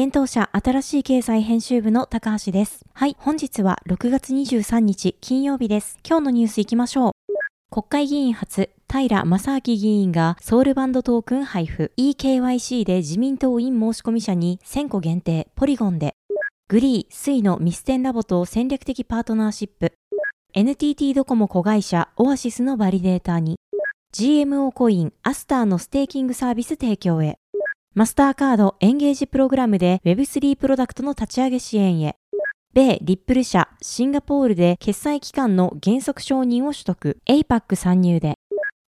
現当社新しい経済編集部の高橋です。はい、本日は6月23日金曜日です。今日のニュース行きましょう。国会議員初、平正明議員がソウルバンドトークン配布、eKYC で自民党員申込者に1000個限定、ポリゴンで、グリー、 Sui の Mysten Labs と戦略的パートナーシップ、NTT ドコモ子会社 Oasys のバリデーターに、GMO コイン、 Astar のステーキングサービス提供へ、マスターカードエンゲージプログラムで Web3 プロダクトの立ち上げ支援へ、米リップル社シンガポールで決済機関の原則承認を取得、APAC 参入で、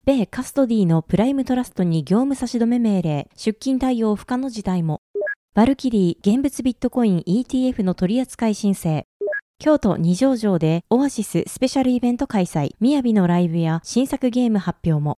米カストディのプライムトラストに業務差し止め命令、出金対応不可の事態も、バルキリー現物ビットコイン ETF の取扱い申請、京都二条城でオアシススペシャルイベント開催、みやびのライブや新作ゲーム発表も、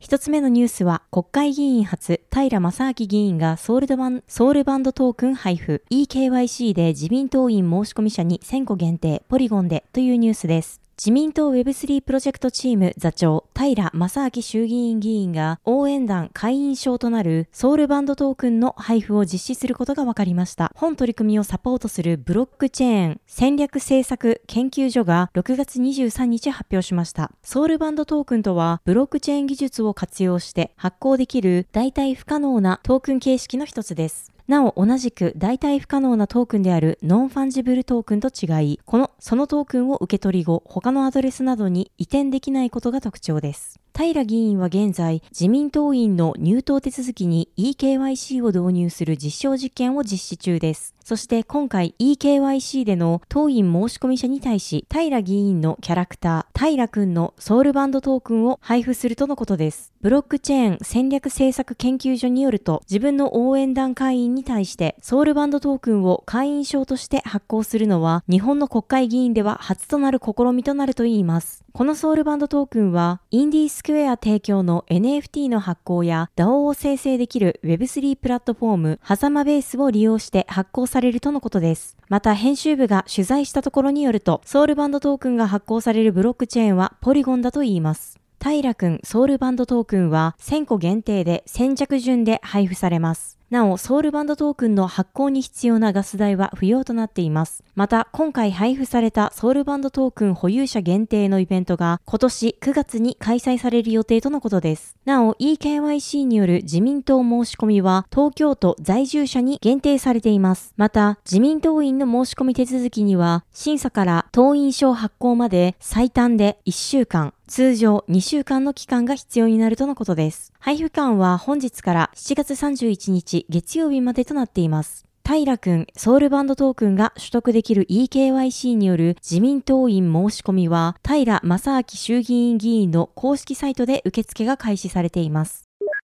一つ目のニュースは、国会議員初、平正明議員がソウルバンソウルバンドトークン配布、eKYC で自民党員申込者に1000個限定、ポリゴンでというニュースです。自民党 Web3 プロジェクトチーム座長、平正明衆議院議員が応援団会員証となるソウルバンドトークンの配布を実施することが分かりました。本取り組みをサポートするブロックチェーン戦略政策研究所が6月23日発表しました。ソウルバンドトークンとはブロックチェーン技術を活用して発行できる代替不可能なトークン形式の一つです。なお同じく代替不可能なトークンであるノンファンジブルトークンと違い、この、そのトークンを受け取り後、他のアドレスなどに移転できないことが特徴です。平議員は現在、自民党員の入党手続きに eKYC を導入する実証実験を実施中です。そして今回 eKYC での党員申込者に対し、平議員のキャラクター、平くんのソウルバウンドトークンを配布するとのことです。ブロックチェーン戦略政策研究所によると、自分の応援団会員に対してソウルバウンドトークンを会員証として発行するのは、日本の国会議員では初となる試みとなるといいます。このソウルバンドトークンは、インディースクエア提供の NFT の発行や DAO を生成できる Web3 プラットフォーム、ハザマベースを利用して発行されるとのことです。また、編集部が取材したところによると、ソウルバンドトークンが発行されるブロックチェーンはポリゴンだといいます。平くんソウルバンドトークンは1000個限定で先着順で配布されます。なお、ソウルバンドトークンの発行に必要なガス代は不要となっています。また、今回配布されたソウルバンドトークン保有者限定のイベントが今年9月に開催される予定とのことです。なお、eKYC による自民党申し込みは東京都在住者に限定されています。また、自民党員の申し込み手続きには審査から党員証発行まで最短で1週間、通常2週間の期間が必要になるとのことです。配布間は本日から7月31日月曜日までとなっています。平くん、ソウルバンドトークンが取得できる eKYC による自民党員申し込みは、平正明衆議院議員の公式サイトで受付が開始されています。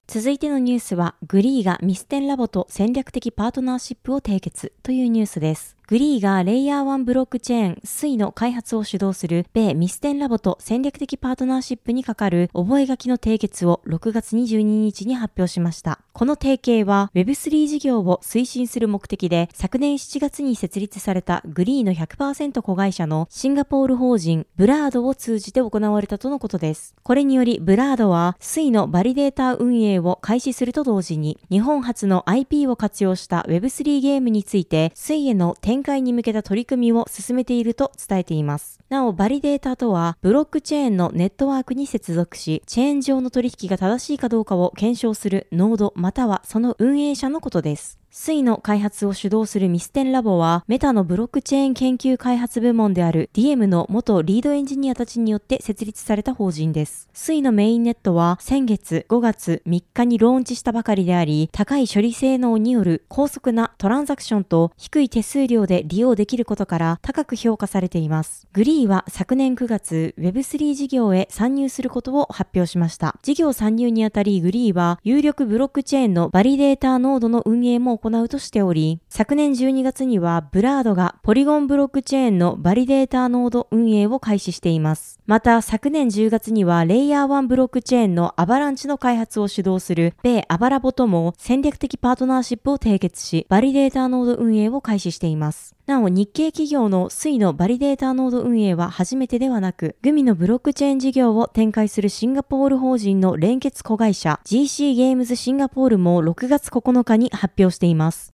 続いてのニュースは、グリーがミステンラボと戦略的パートナーシップを締結というニュースです。グリーがレイヤー1ブロックチェーン、 Sui の開発を主導する米ミステンラボと戦略的パートナーシップにかかる覚書の締結を6月22日に発表しました。この提携は Web3 事業を推進する目的で昨年7月に設立されたグリーの100%子会社のシンガポール法人ブラードを通じて行われたとのことです。これによりブラードは Sui のバリデータ運営を開始すると同時に日本初の IP を活用した Web3 ゲームについて Sui への展開に向けた取り組みを進めていると伝えています。なお、バリデータとはブロックチェーンのネットワークに接続し、チェーン上の取引が正しいかどうかを検証するノードまたはその運営者のことです。 Sui の開発を主導するミステンラボは、メタのブロックチェーン研究開発部門である DM の元リードエンジニアたちによって設立された法人です。 Sui のメインネットは、先月5月3日にローンチしたばかりであり、高い処理性能による高速なトランザクションと低い手数料で利用できることから高く評価されています。グリーは昨年9月、Web3 事業へ参入することを発表しました。事業参入にあたり、グリーは、有力ブロックチェーンのバリデーターノードの運営も行うとしており、昨年12月にはブラードがポリゴンブロックチェーンのバリデーターノード運営を開始しています。また昨年10月にはレイヤー1ブロックチェーンのアバランチの開発を主導する米アバラボとも戦略的パートナーシップを締結し、バリデーターノード運営を開始しています。なお、日系企業の Sui のバリデーターノード運営は初めてではなく、 gumi のブロックチェーン事業を展開するシンガポール法人の連結子会社 GC ゲームズシンガポールも6月9日に発表しています。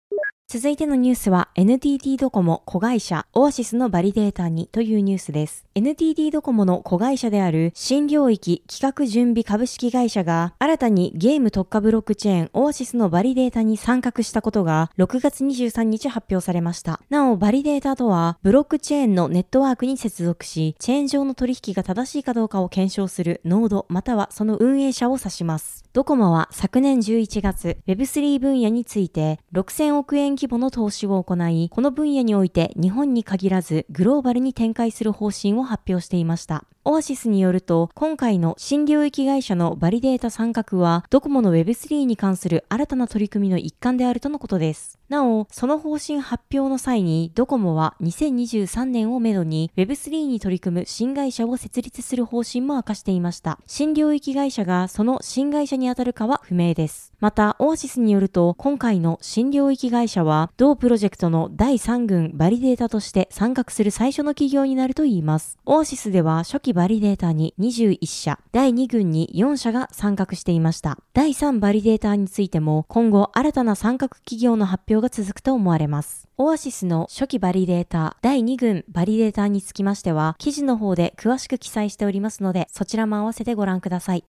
続いてのニュースは NTT ドコモ子会社オアシスのバリデータにというニュースです。NTT ドコモの子会社である新領域企画準備株式会社が新たにゲーム特化ブロックチェーンオアシスのバリデータに参画したことが6月23日発表されました。なお、バリデータとはブロックチェーンのネットワークに接続し、チェーン上の取引が正しいかどうかを検証するノードまたはその運営者を指します。ドコモは昨年11月 Web3 分野について6000億円規模の投資を行い、この分野において日本に限らずグローバルに展開する方針を発表していました。オアシスによると、今回の新領域会社のバリデータ参画は、ドコモの Web3 に関する新たな取り組みの一環であるとのことです。なお、その方針発表の際に、ドコモは2023年をめどに Web3 に取り組む新会社を設立する方針も明かしていました。新領域会社がその新会社にあたるかは不明です。また、オアシスによると、今回の新領域会社は、同プロジェクトの第3群バリデータとして参画する最初の企業になるといいます。オアシスでは初期バリデータに21社、第2群に4社が参画していました。第3バリデータについても、今後新たな参画企業の発表が続くと思われます。オアシスの初期バリデータ、第2群バリデータにつきましては、記事の方で詳しく記載しておりますので、そちらも合わせてご覧ください。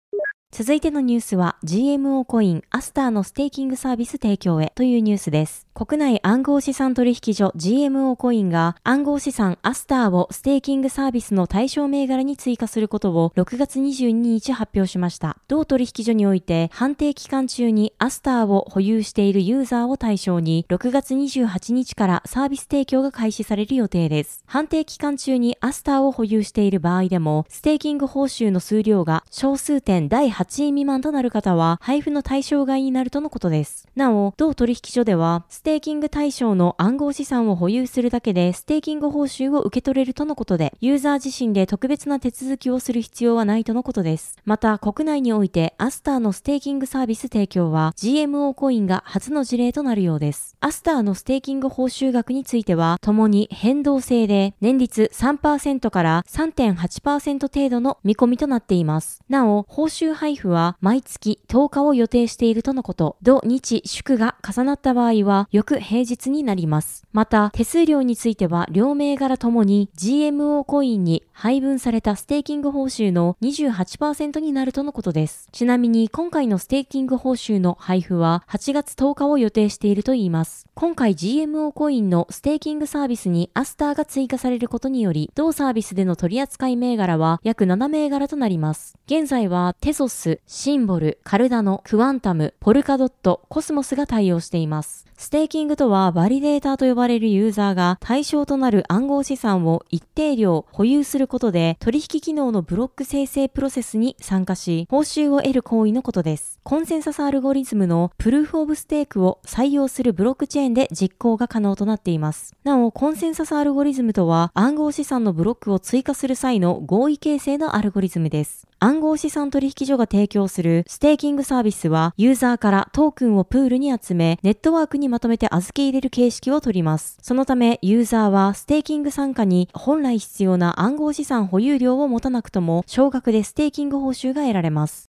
続いてのニュースは GMO コインアスターのステーキングサービス提供へというニュースです。国内暗号資産取引所 GMO コインが暗号資産アスターをステーキングサービスの対象銘柄に追加することを6月22日発表しました。同取引所において判定期間中にアスターを保有しているユーザーを対象に6月28日からサービス提供が開始される予定です。判定期間中にアスターを保有している場合でもステーキング報酬の数量が小数点第8 8位未満となる方は配布の対象外になるとのことです。なお、同取引所ではステーキング対象の暗号資産を保有するだけでステーキング報酬を受け取れるとのことで、ユーザー自身で特別な手続きをする必要はないとのことです。また、国内においてアスターのステーキングサービス提供は GMO コインが初の事例となるようです。アスターのステーキング報酬額については、共に変動制で年率3%から3.8%程度の見込みとなっています。なお、報酬配布は毎月10日を予定しているとのこと。土日祝が重なった場合は、翌平日になります。また、手数料については、両銘柄ともに GMO コインに配分されたステーキング報酬の28%になるとのことです。ちなみに、今回のステーキング報酬の配布は8月10日を予定しているといいます。今回 GMO コインのステーキングサービスにアスターが追加されることにより、同サービスでの取扱い銘柄は約7銘柄となります。現在はテゾス、シンボル、カルダノ、クワンタム、ポルカドット、コスモスが対応しています。ステーキングとは、バリデーターと呼ばれるユーザーが対象となる暗号資産を一定量保有することで、取引機能のブロック生成プロセスに参加し、報酬を得る行為のことです。コンセンサスアルゴリズムのプルーフオブステークを採用するブロックチェーンで実行が可能となっています。なお、コンセンサスアルゴリズムとは、暗号資産のブロックを追加する際の合意形成のアルゴリズムです。暗号資産取引所が提供するステーキングサービスは、ユーザーからトークンをプールに集め、ネットワークにまとめて預け入れる形式をとります。そのため、ユーザーはステーキング参加に本来必要な暗号資産保有量を持たなくとも、少額でステーキング報酬が得られます。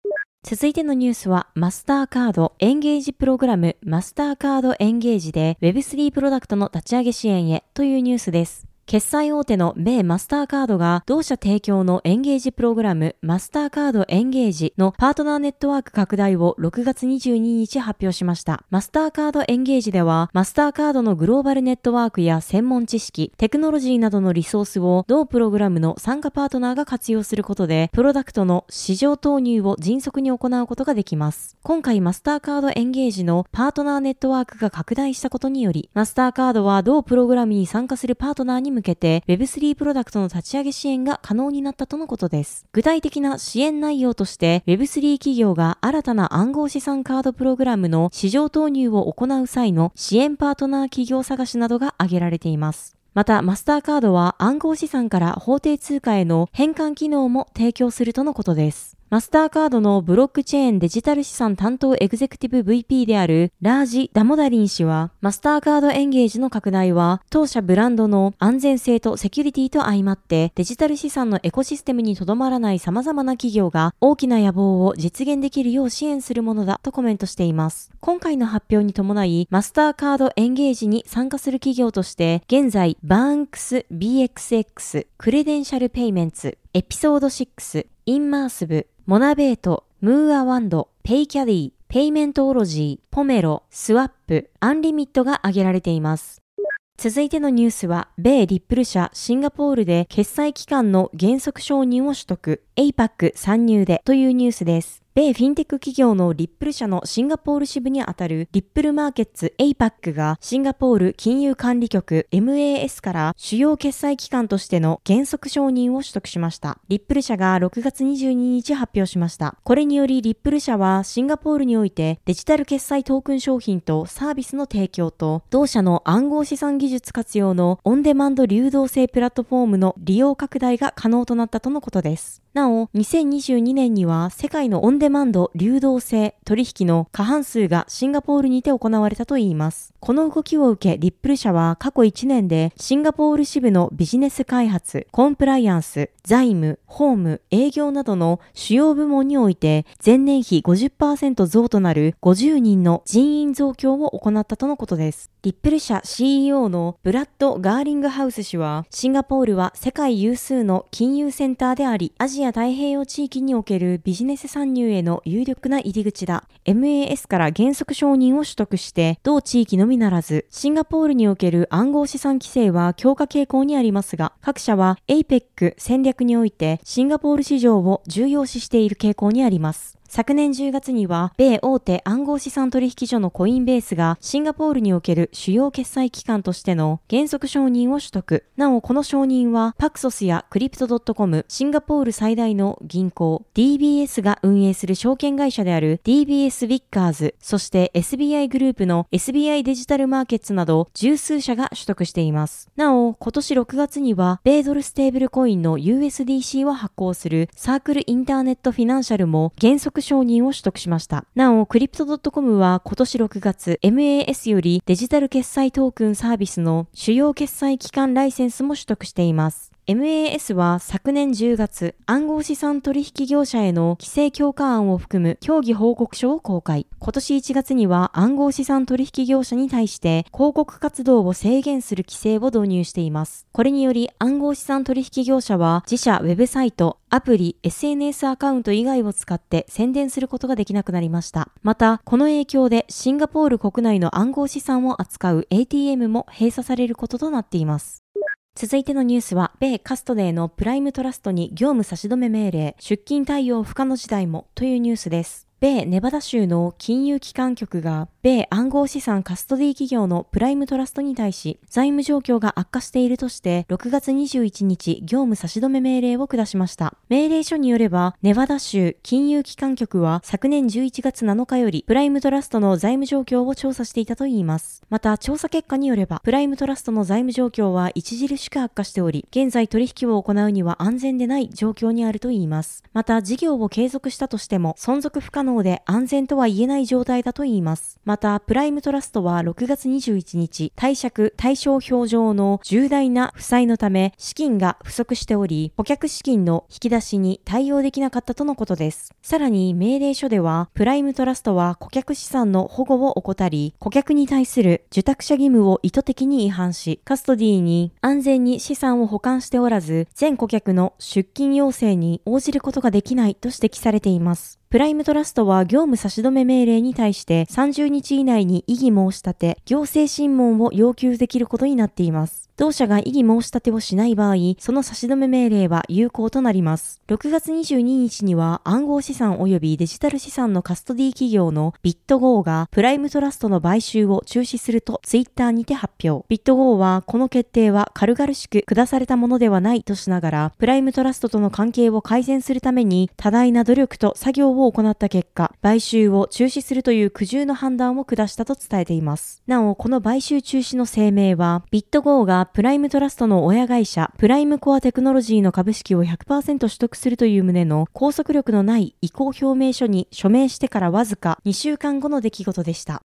続いてのニュースは、マスターカードエンゲージプログラムマスターカードエンゲージで Web3 プロダクトの立ち上げ支援へというニュースです。決済大手の米マスターカードが同社提供のエンゲージプログラムマスターカードエンゲージのパートナーネットワーク拡大を6月22日発表しました。マスターカードエンゲージではマスターカードのグローバルネットワークや専門知識、テクノロジーなどのリソースを同プログラムの参加パートナーが活用することでプロダクトの市場投入を迅速に行うことができます。今回マスターカードエンゲージのパートナーネットワークが拡大したことによりマスターカードは同プログラムに参加するパートナーに向けて Web3 プロダクトの立ち上げ支援が可能になったとのことです。具体的な支援内容として Web3 企業が新たな暗号資産カードプログラムの市場投入を行う際の支援パートナー企業探しなどが挙げられています。また、マスターカードは暗号資産から法定通貨への変換機能も提供するとのことです。マスターカードのブロックチェーンデジタル資産担当エグゼクティブ VP であるラージ・ダモダリン氏は、マスターカードエンゲージの拡大は、当社ブランドの安全性とセキュリティと相まってデジタル資産のエコシステムにとどまらない様々な企業が大きな野望を実現できるよう支援するものだとコメントしています。今回の発表に伴い、マスターカードエンゲージに参加する企業として、現在、バーンクス BXX、クレデンシャルペイメンツ、エピソード6、インマースブ、モナベート、ムーアワンド、ペイキャディ、ペイメントオロジー、ポメロ、スワップ、アンリミットが挙げられています。続いてのニュースは、米リップル社シンガポールで決済機関の原則承認を取得、APAC 参入でというニュースです。米フィンテック企業のリップル社のシンガポール支部にあたるリップルマーケッツ APAC がシンガポール金融管理局 MAS から主要決済機関としての原則承認を取得しました。リップル社が6月22日発表しました。これによりリップル社はシンガポールにおいてデジタル決済トークン商品とサービスの提供と同社の暗号資産技術活用のオンデマンド流動性プラットフォームの利用拡大が可能となったとのことです。なお、2022年には世界のオンデマンド流動性取引の過半数がシンガポールにて行われたといいます。この動きを受け、リップル社は過去1年でシンガポール支部のビジネス開発、コンプライアンス、財務、ホーム、営業などの主要部門において前年比50%増となる50人の人員増強を行ったとのことです。リップル社 CEO のブラッド・ガーリングハウス氏は、シンガポールは世界有数の金融センターであり、アジア太平洋地域におけるビジネス参入への有力な入り口だ。MAS から原則承認を取得して、同地域のみならず、シンガポールにおける暗号資産規制は強化傾向にありますが、各社は APEC 戦略においてシンガポール市場を重要視している傾向にあります。昨年10月には、米大手暗号資産取引所のコインベースがシンガポールにおける主要決済機関としての原則承認を取得。なお、この承認は、パクソスやクリプト .com、シンガポール最大の銀行、DBS が運営する証券会社である DBS ビッカーズ、そして SBI グループの SBI デジタルマーケッツなど十数社が取得しています。なお、今年6月には、米ドルステーブルコインの USDC を発行するサークルインターネットフィナンシャルも原則承認を取得しました。なお、クリプトドットコムは今年6月、MAS よりデジタル決済トークンサービスの主要決済機関ライセンスも取得しています。MAS は昨年10月、暗号資産取引業者への規制強化案を含む協議報告書を公開。今年1月には暗号資産取引業者に対して広告活動を制限する規制を導入しています。これにより暗号資産取引業者は自社ウェブサイト、アプリ、SNS アカウント以外を使って宣伝することができなくなりました。また、この影響でシンガポール国内の暗号資産を扱う ATM も閉鎖されることとなっています。続いてのニュースは、米カストデーのプライムトラストに業務差し止め命令、出勤対応不可の事態もというニュースです。米ネバダ州の金融機関局が米暗号資産カストディ企業のプライムトラストに対し財務状況が悪化しているとして6月21日業務差し止め命令を下しました。命令書によればネバダ州金融機関局は昨年11月7日よりプライムトラストの財務状況を調査していたといいます。また調査結果によればプライムトラストの財務状況は著しく悪化しており現在取引を行うには安全でない状況にあるといいます。また事業を継続したとしても存続不可能能で安全とは言えない状態だといいます。また、プライムトラストは6月21日、貸借対象表上の重大な負債のため資金が不足しており、顧客資金の引き出しに対応できなかったとのことです。さらに命令書では、プライムトラストは顧客資産の保護を怠り、顧客に対する受託者義務を意図的に違反し、カストディに安全に資産を保管しておらず、全顧客の出金要請に応じることができないと指摘されています。プライムトラストは業務差し止め命令に対して30日以内に異議申し立て、行政審問を要求できることになっています。同社が異議申し立てをしない場合、その差し止め命令は有効となります。6月22日には暗号資産及びデジタル資産のカストディ企業のビットゴーがプライムトラストの買収を中止するとツイッターにて発表。ビットゴーはこの決定は軽々しく下されたものではないとしながら、プライムトラストとの関係を改善するために多大な努力と作業を行った結果、買収を中止するという苦渋の判断を下したと伝えています。なお、この買収中止の声明は、ビットゴーがプライムトラストの親会社、プライムコアテクノロジーの株式を100%取得するという旨の拘束力のない意向表明書に署名してからわずか2週間後の出来事でした。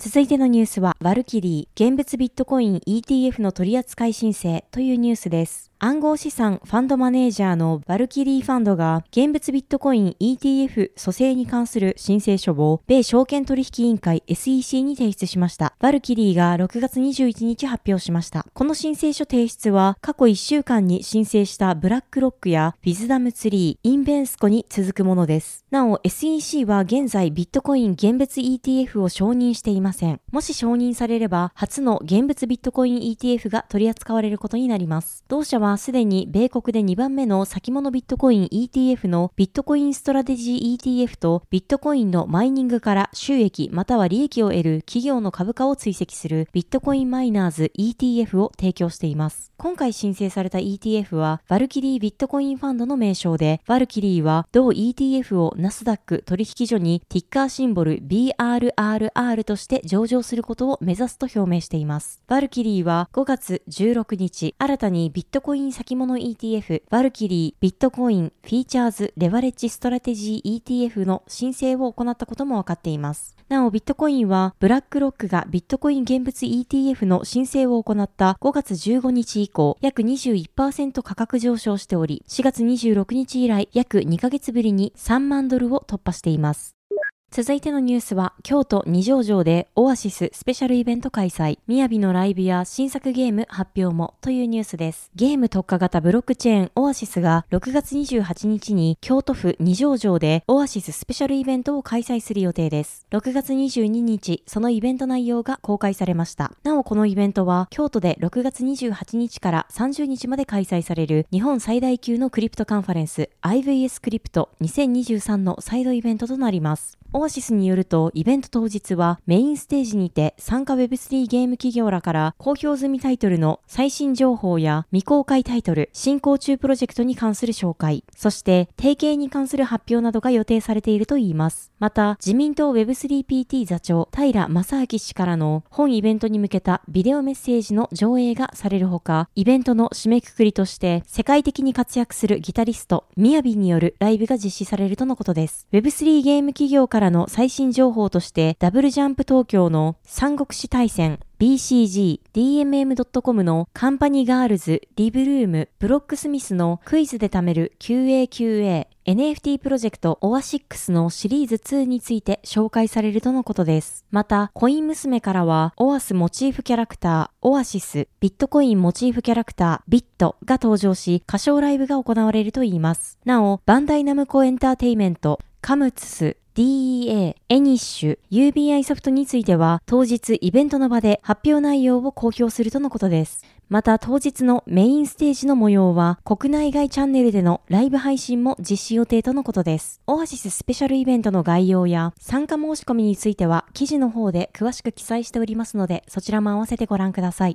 続いてのニュースは、ワルキリー、現物ビットコイン ETF の取扱申請というニュースです。暗号資産ファンドマネージャーのバルキリーファンドが現物ビットコイン ETF 蘇生に関する申請書を米証券取引委員会 SEC に提出しました。バルキリーが6月21日発表しました。この申請書提出は過去1週間に申請したブラックロックやウィズダムツリー、インベンスコに続くものです。なお SEC は現在ビットコイン現物 ETF を承認していません。もし承認されれば初の現物ビットコイン ETF が取り扱われることになります。同社ははすでに米国で2番目の先物ビットコイン ETF のビットコインストラテジー ETF とビットコインのマイニングから収益または利益を得る企業の株価を追跡するビットコインマイナーズ ETF を提供しています。今回申請された ETF はバルキリービットコインファンドの名称で、バルキリーは同 ETF をナスダック取引所にティッカーシンボル BRRR として上場することを目指すと表明しています。バルキリーは5月16日、新たにビットコインイン先物 ETF、バルキリー、ビットコイン、フューチャーズ、レバレッジストラテジー ETF の申請を行ったことも分かっています。なお、ビットコインは、ブラックロックがビットコイン現物 ETF の申請を行った5月15日以降、約21%価格上昇しており、4月26日以来、約2ヶ月ぶりに3万ドルを突破しています。続いてのニュースは、京都二条城でオアシススペシャルイベント開催。雅のライブや新作ゲーム発表もというニュースです。ゲーム特化型ブロックチェーンオアシスが6月28日に京都府二条城でオアシススペシャルイベントを開催する予定です。6月22日、そのイベント内容が公開されました。なおこのイベントは京都で6月28日から30日まで開催される日本最大級のクリプトカンファレンス IVS クリプト2023のサイドイベントとなります。オアシスによると、イベント当日はメインステージにて参加 Web3 ゲーム企業らから公表済みタイトルの最新情報や未公開タイトル、進行中プロジェクトに関する紹介、そして提携に関する発表などが予定されているといいます。また、自民党 Web3PT 座長、平正明氏からの本イベントに向けたビデオメッセージの上映がされるほか、イベントの締めくくりとして世界的に活躍するギタリスト、みやびによるライブが実施されるとのことです。Web3 ゲーム企業からからの最新情報として、ダブルジャンプ東京の三国志大戦、BCG、DMM.com のカンパニーガールズ、リブルーム、ブロックスミスのクイズで貯める QAQA、NFT プロジェクトオアシックスのシリーズ2について紹介されるとのことです。また、コイン娘からは、オアスモチーフキャラクター、オアシス、ビットコインモチーフキャラクター、ビットが登場し、歌唱ライブが行われるといいます。なお、バンダイナムコエンターテイメント、 Com2uS、DEA、エニッシュ、UBI ソフトについては当日イベントの場で発表内容を公表するとのことです。また当日のメインステージの模様は国内外チャンネルでのライブ配信も実施予定とのことです。オアシススペシャルイベントの概要や参加申し込みについては記事の方で詳しく記載しておりますのでそちらも合わせてご覧ください。